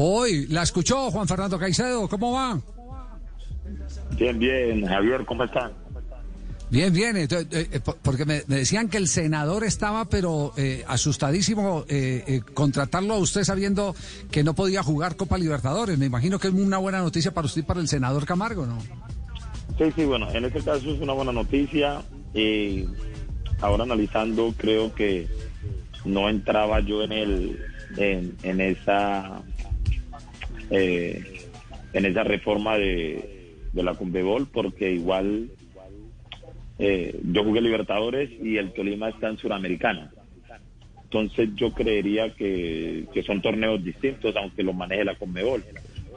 Hoy, ¿la escuchó Juan Fernando Caicedo? ¿Cómo va? Bien, bien. Javier, ¿cómo están? Bien, bien, entonces, eh, eh, porque me, me decían que el senador estaba, pero eh, asustadísimo eh, eh, contratarlo a usted sabiendo que no podía jugar Copa Libertadores. Me imagino que es una buena noticia para usted y para el senador Camargo, ¿no? Sí, sí, bueno, en este caso es una buena noticia. Y ahora analizando, creo que no entraba yo en el en, en esa eh, en esa reforma de, de la Conmebol porque igual eh, yo jugué Libertadores y el Tolima está en Suramericana. Entonces yo creería que, que son torneos distintos aunque los maneje la Conmebol.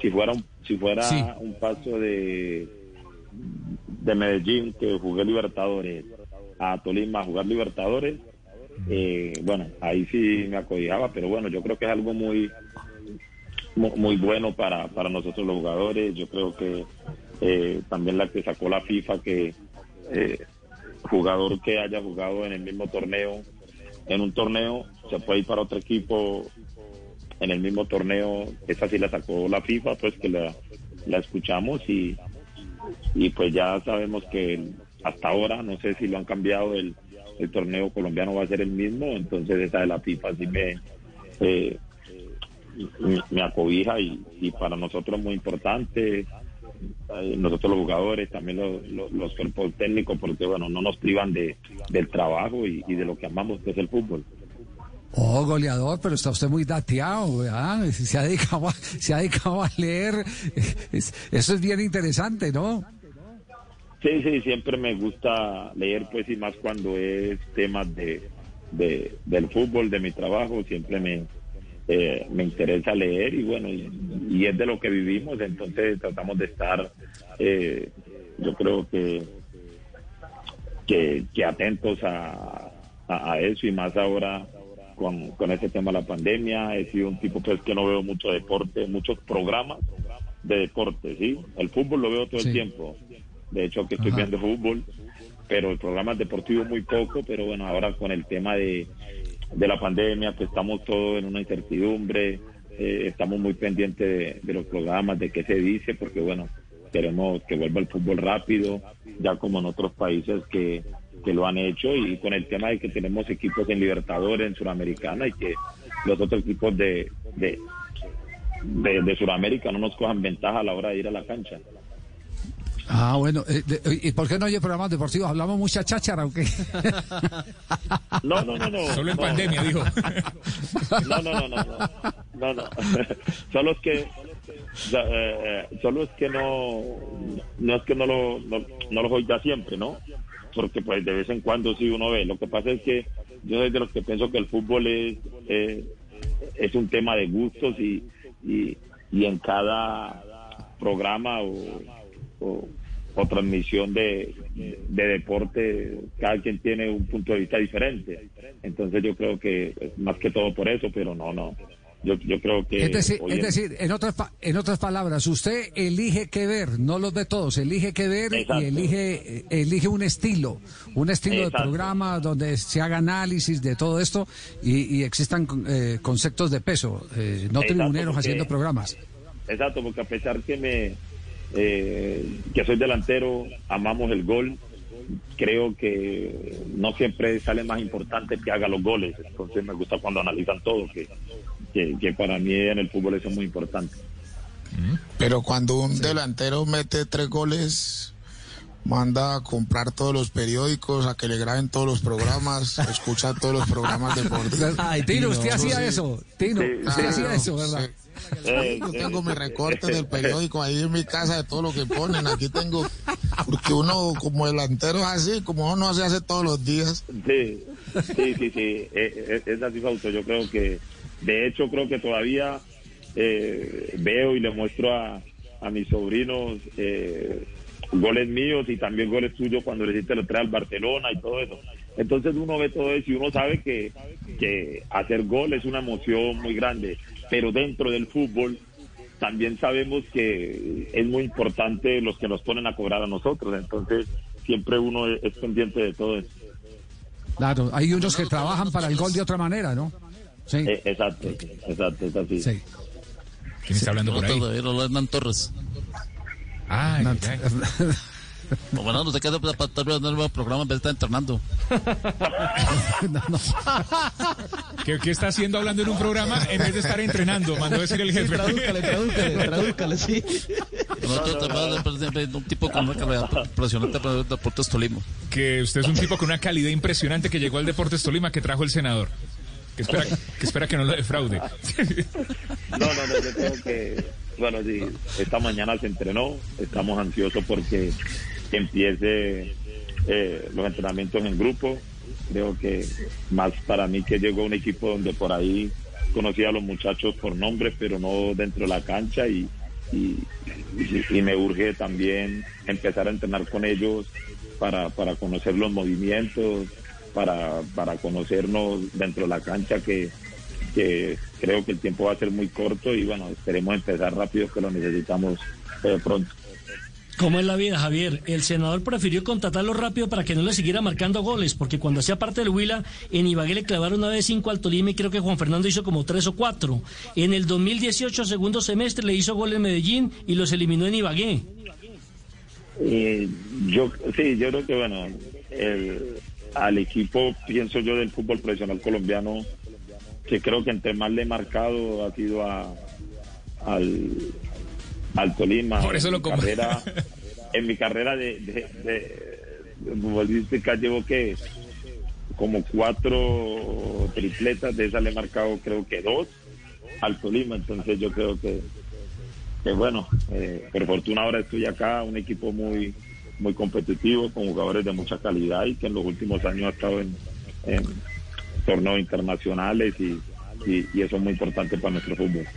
Si fuera un, si fuera Sí. un paso de de Medellín que jugué Libertadores a Tolima a jugar Libertadores, eh, bueno, ahí sí me acobijaba, pero bueno, yo creo que es algo muy mu- muy bueno para, para nosotros los jugadores. Yo creo que eh, también la que sacó la FIFA, que eh, jugador que haya jugado en el mismo torneo, en un torneo, se puede ir para otro equipo en el mismo torneo. Esa sí la sacó la FIFA, pues que la, la escuchamos y, y pues ya sabemos que hasta ahora, no sé si lo han cambiado, el, el torneo colombiano va a ser el mismo, entonces esa de la FIFA sí me... eh, me, acobija y, y para nosotros es muy importante, eh, nosotros los jugadores, también los, los, los cuerpos técnicos, porque bueno, no nos privan de, del trabajo y, y de lo que amamos, que es el fútbol. Oh, goleador, pero está usted muy dateado, ¿verdad? Se ha dedicado a, se ha dedicado a leer. Es- eso es bien interesante, ¿no? Sí, sí, siempre me gusta leer, pues, y más cuando es temas de, de- del fútbol, de mi trabajo, siempre me, eh, me interesa leer y bueno, y, y es de lo que vivimos, entonces tratamos de estar, eh, yo creo que, que, que atentos a, a, a eso y más ahora con, con ese tema de la pandemia. He sido un tipo pues que no veo mucho deporte, muchos programas de deporte, ¿sí? El fútbol lo veo todo Sí. el tiempo. De hecho, que estoy Ajá. viendo fútbol, pero el programa deportivo muy poco, pero bueno, ahora con el tema de, de la pandemia, que estamos todos en una incertidumbre, eh, estamos muy pendientes de, los programas, de qué se dice, porque bueno, queremos que vuelva el fútbol rápido, ya como en otros países que, que lo han hecho, y con el tema de que tenemos equipos en Libertadores, en Suramericana, y que los otros equipos de, de, de Sudamérica no nos cojan ventaja a la hora de ir a la cancha. Ah, bueno. eh, de- ¿Y por qué no hay programas deportivos? ¿Hablamos mucha cháchara o qué? No, no, no, no. Solo en no. pandemia, dijo. No, no, no, no, no, no, no. Solo es que, eh, eh, solo es que no, no es que no lo, no, no lo oiga siempre, ¿no? Porque pues de vez en cuando sí uno ve. Lo que pasa es que yo soy de los que pienso que el fútbol es, eh, es un tema de gustos y, y, y en cada programa o, o, o transmisión de, de deporte, cada quien tiene un punto de vista diferente. Entonces yo creo que es más que todo por eso, pero no, no. Yo, yo creo que... Es decir, es decir en, otras, en otras palabras, usted elige qué ver, no los ve todos, elige qué ver Exacto. y elige, elige un estilo, un estilo de programa donde se haga análisis de todo esto y, y existan eh, conceptos de peso, eh, no Exacto, tribuneros porque- haciendo programas. Exacto, porque a pesar que me eh, que soy delantero, amamos el gol, creo que no siempre sale más importante que haga los goles. Entonces me gusta cuando analizan todo, que, que, que para mí en el fútbol eso es muy importante. Pero cuando un delantero mete tres goles, manda a comprar todos los periódicos, a que le graben todos los programas, escucha todos los programas deportivos. Ay, Tino, usted no, hacía sí. eso, Tino, Sí, usted sí, hacía eso, ¿verdad? sí. Eh, Yo eh, tengo mis recortes del periódico ahí en mi casa de todo lo que ponen. Aquí tengo, porque uno como delantero es así, como uno se hace todos los días. Sí, sí, sí, sí. Eh, eh, Es así, Fausto. Yo creo que, de hecho, creo que todavía eh, veo y le muestro a, a mis sobrinos eh, goles míos y también goles tuyos cuando le hiciste lo trae al Barcelona y todo eso. Entonces uno ve todo eso y uno sabe que, que hacer gol es una emoción muy grande, pero dentro del fútbol también sabemos que es muy importante los que nos ponen a cobrar a nosotros, entonces siempre uno es, es pendiente de todo eso. Claro, hay unos que trabajan para el gol de otra manera, ¿no? Sí. Eh, exacto, exacto, es así. Sí. ¿Quién está hablando por ahí? Hola, Hernán Torres. Ay, No, ay. Bueno, no te quedas para estar viendo el nuevo programa en vez de estar entrenando. No, no. ¿Qué, qué está haciendo hablando en un programa en vez de estar entrenando? Mandó a decir el jefe. Tradúcale, tradúcale, tradúcale, sí. Un tipo con una calidad impresionante para el Deportes Tolima. Que usted es un tipo con una calidad impresionante que llegó al Deportes Tolima que trajo el senador. Que espera que, espera que no lo defraude. No, no, no, yo creo que, bueno, sí, esta mañana se entrenó, estamos ansiosos porque empiece eh, los entrenamientos en grupo. Creo que más para mí que llegó un equipo donde por ahí conocía a los muchachos por nombre, pero no dentro de la cancha y- y me urge también empezar a entrenar con ellos para, para conocer los movimientos, para, para conocernos dentro de la cancha que, que creo que el tiempo va a ser muy corto y bueno, esperemos empezar rápido que lo necesitamos eh, pronto. ¿Cómo es la vida, Javier? El senador prefirió contratarlo rápido para que no le siguiera marcando goles, porque cuando hacía parte del Huila, en Ibagué le clavaron una vez cinco al Tolima y creo que Juan Fernando hizo como tres o cuatro. En el 2018, segundo semestre, le hizo gol en Medellín y los eliminó en Ibagué. Eh, yo sí, yo creo que bueno, el- al equipo pienso yo del fútbol profesional colombiano que creo que entre más le he marcado ha sido a, al, al Tolima. Por eso en lo mi carrera, en mi carrera de, de, de, de futbolística llevo que como cuatro tripletas, de esas le he marcado creo que dos al Tolima, entonces yo creo que que bueno, eh, por fortuna ahora estoy acá, un equipo muy muy competitivo, con jugadores de mucha calidad y que en los últimos años ha estado en, en torneos internacionales y, y, y eso es muy importante para nuestro fútbol.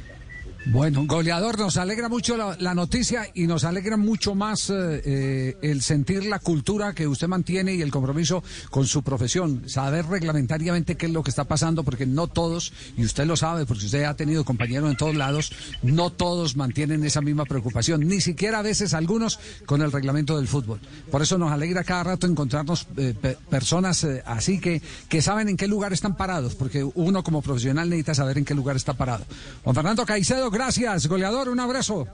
Bueno, goleador, nos alegra mucho la, noticia y nos alegra mucho más eh, eh, el sentir la cultura que usted mantiene y el compromiso con su profesión, saber reglamentariamente qué es lo que está pasando, porque no todos, y usted lo sabe, porque usted ha tenido compañeros en todos lados, no todos mantienen esa misma preocupación, ni siquiera a veces algunos con el reglamento del fútbol. Por eso nos alegra cada rato encontrarnos eh, pe- personas así que, que saben en qué lugar están parados, porque uno como profesional necesita saber en qué lugar está parado. Juan Fernando Caicedo, gracias, goleador, un abrazo.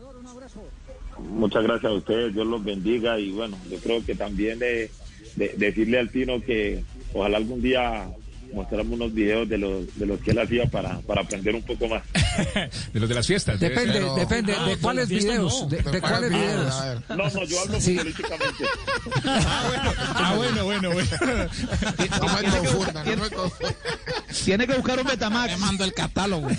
Muchas gracias a ustedes, Dios los bendiga y bueno, yo creo que también de, de- decirle al Tino que ojalá algún día mostramos unos videos de los de los que él hacía para, para aprender un poco más. De los de las fiestas. Depende. Pero- depende, Ah, ¿de cuáles videos? no. ¿De, de cuáles videos? No, no, yo hablo Sí. políticamente. Ah, bueno, bueno, bueno. No me confundan, no me confundan. Tiene que buscar un Betamax. Te mando el catálogo.